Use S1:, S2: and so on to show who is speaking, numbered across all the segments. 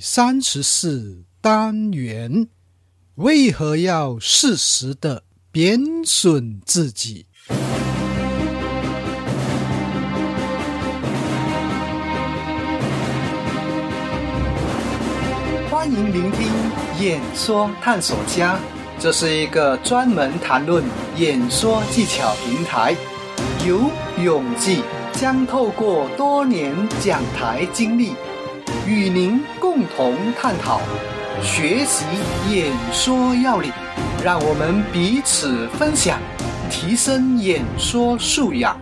S1: 三十四单元：为何要适时的贬损自己？欢迎聆听演说探索家，这是一个专门谈论演说技巧平台。由永记将透过多年讲台经历，与您共同探讨、学习演说要领，让我们彼此分享，提升演说素养，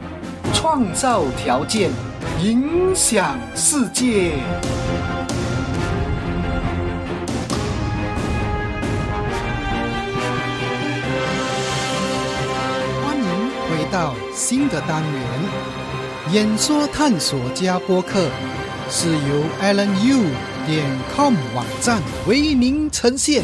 S1: 创造条件，影响世界。欢迎回到新的单元——演说探索家播客，是由 Alan Yu 点 com 网站为您呈现。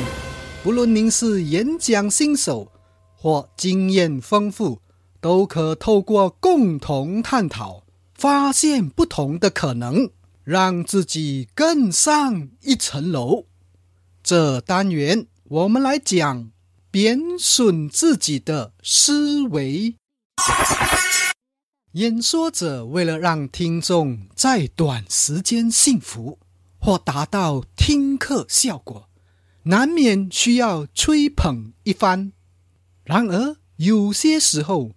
S1: 不论您是演讲新手或经验丰富，都可透过共同探讨，发现不同的可能，让自己更上一层楼。这单元我们来讲贬损自己的思维。演说者为了让听众在短时间幸福或达到听课效果，难免需要吹捧一番。然而，有些时候，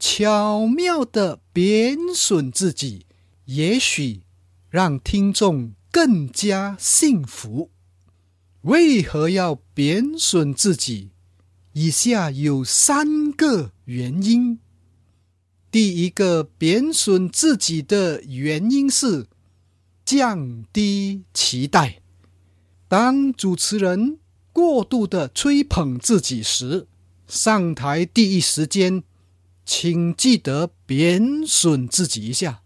S1: 巧妙的贬损自己，也许让听众更加幸福。为何要贬损自己？以下有三个原因。第一个贬损自己的原因是降低期待。当主持人过度的吹捧自己时，上台第一时间，请记得贬损自己一下。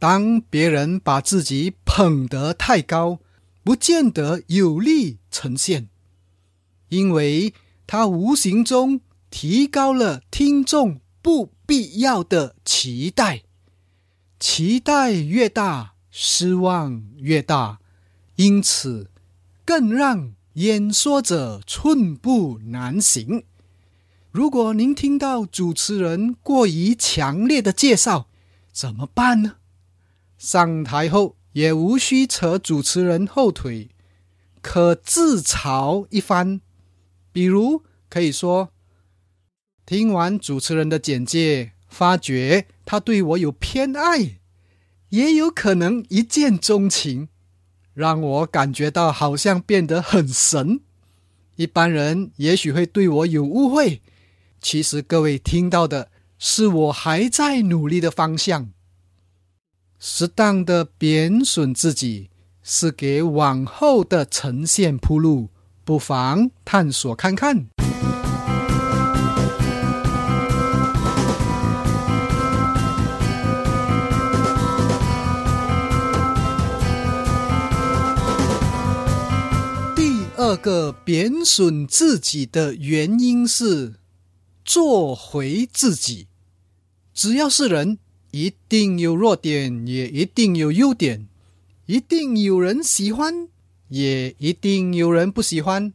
S1: 当别人把自己捧得太高，不见得有利呈现，因为他无形中提高了听众不必要的期待，期待越大，失望越大，因此更让演说者寸步难行。如果您听到主持人过于强烈的介绍，怎么办呢？上台后也无需扯主持人后腿，可自嘲一番，比如可以说。听完主持人的简介，发觉他对我有偏爱，也有可能一见钟情，让我感觉到好像变得很神。一般人也许会对我有误会，其实各位听到的是我还在努力的方向。适当的贬损自己，是给往后的呈现铺路，不妨探索看看。二个贬损自己的原因是做回自己。只要是人，一定有弱点，也一定有优点；一定有人喜欢，也一定有人不喜欢。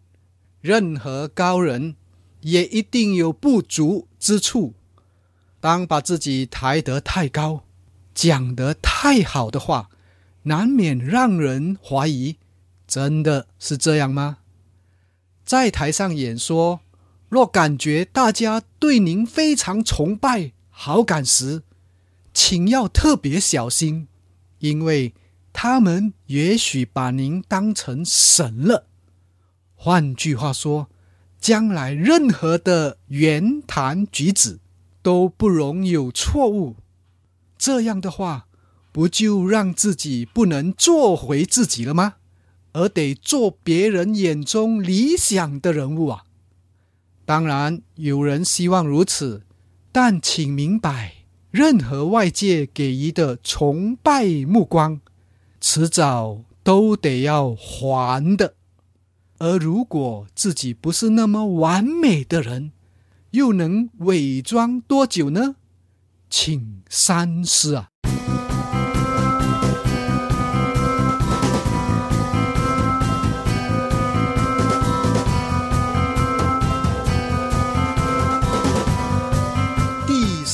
S1: 任何高人也一定有不足之处。当把自己抬得太高，讲得太好的话，难免让人怀疑。真的是这样吗？在台上演说，若感觉大家对您非常崇拜、好感时，请要特别小心，因为他们也许把您当成神了。换句话说，将来任何的言谈举止都不容有错误。这样的话，不就让自己不能做回自己了吗？而得做别人眼中理想的人物啊！当然，有人希望如此，但请明白，任何外界给予的崇拜目光，迟早都得要还的。而如果自己不是那么完美的人，又能伪装多久呢？请三思啊！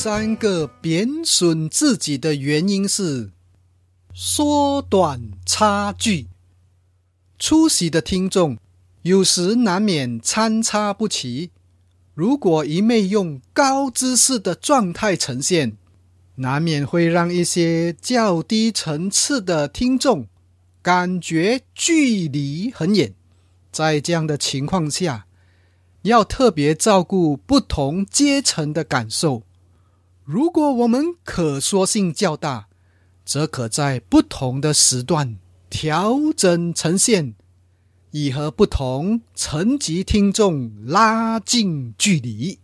S1: 三个贬损自己的原因是缩短差距。出席的听众有时难免参差不齐。如果一昧用高姿势的状态呈现，难免会让一些较低层次的听众感觉距离很远。在这样的情况下，要特别照顾不同阶层的感受。如果我们可塑性较大，则可在不同的时段调整呈现，以和不同层级听众拉近距离。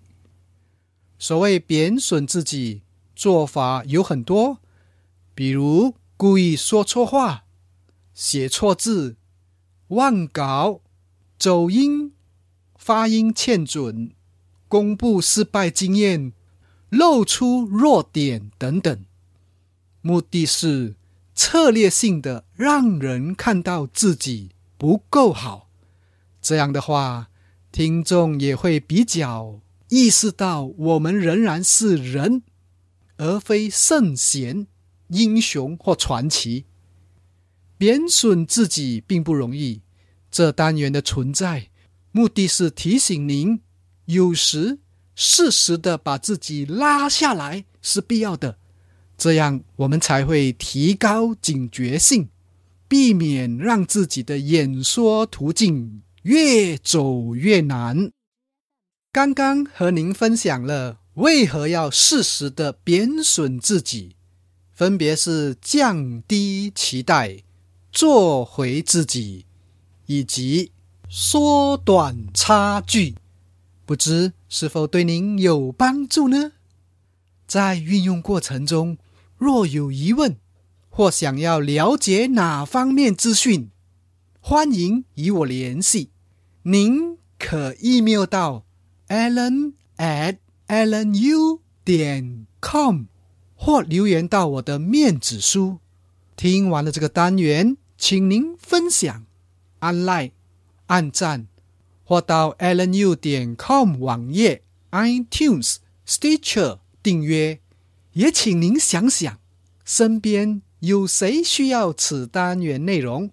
S1: 所谓贬损自己，做法有很多，比如故意说错话、写错字、忘稿、走音。发音欠准、公布失败经验、露出弱点等等，目的是策略性的让人看到自己不够好。这样的话，听众也会比较意识到我们仍然是人，而非圣贤、英雄或传奇。贬损自己并不容易，这单元的存在。目的是提醒您，有时适时的把自己拉下来是必要的，这样我们才会提高警觉性，避免让自己的演说途径越走越难。刚刚和您分享了为何要适时的贬损自己，分别是降低期待、做回自己，以及。缩短差距，不知是否对您有帮助呢？在运用过程中，若有疑问或想要了解哪方面资讯，欢迎与我联系。您可 email 到 alan at alanu 点 com，或留言到我的面子书。听完了这个单元，请您分享按 like。按赞，或到 alnu 点 com 网页、iTunes、Stitcher 订阅。也请您想想，身边有谁需要此单元内容，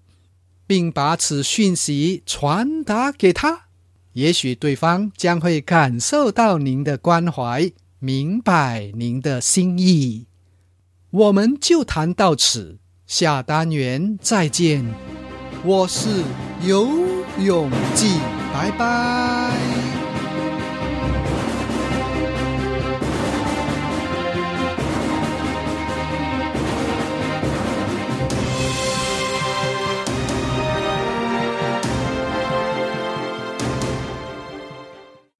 S1: 并把此讯息传达给他。也许对方将会感受到您的关怀，明白您的心意。我们就谈到此，下单元再见。我是尤。永记，拜拜。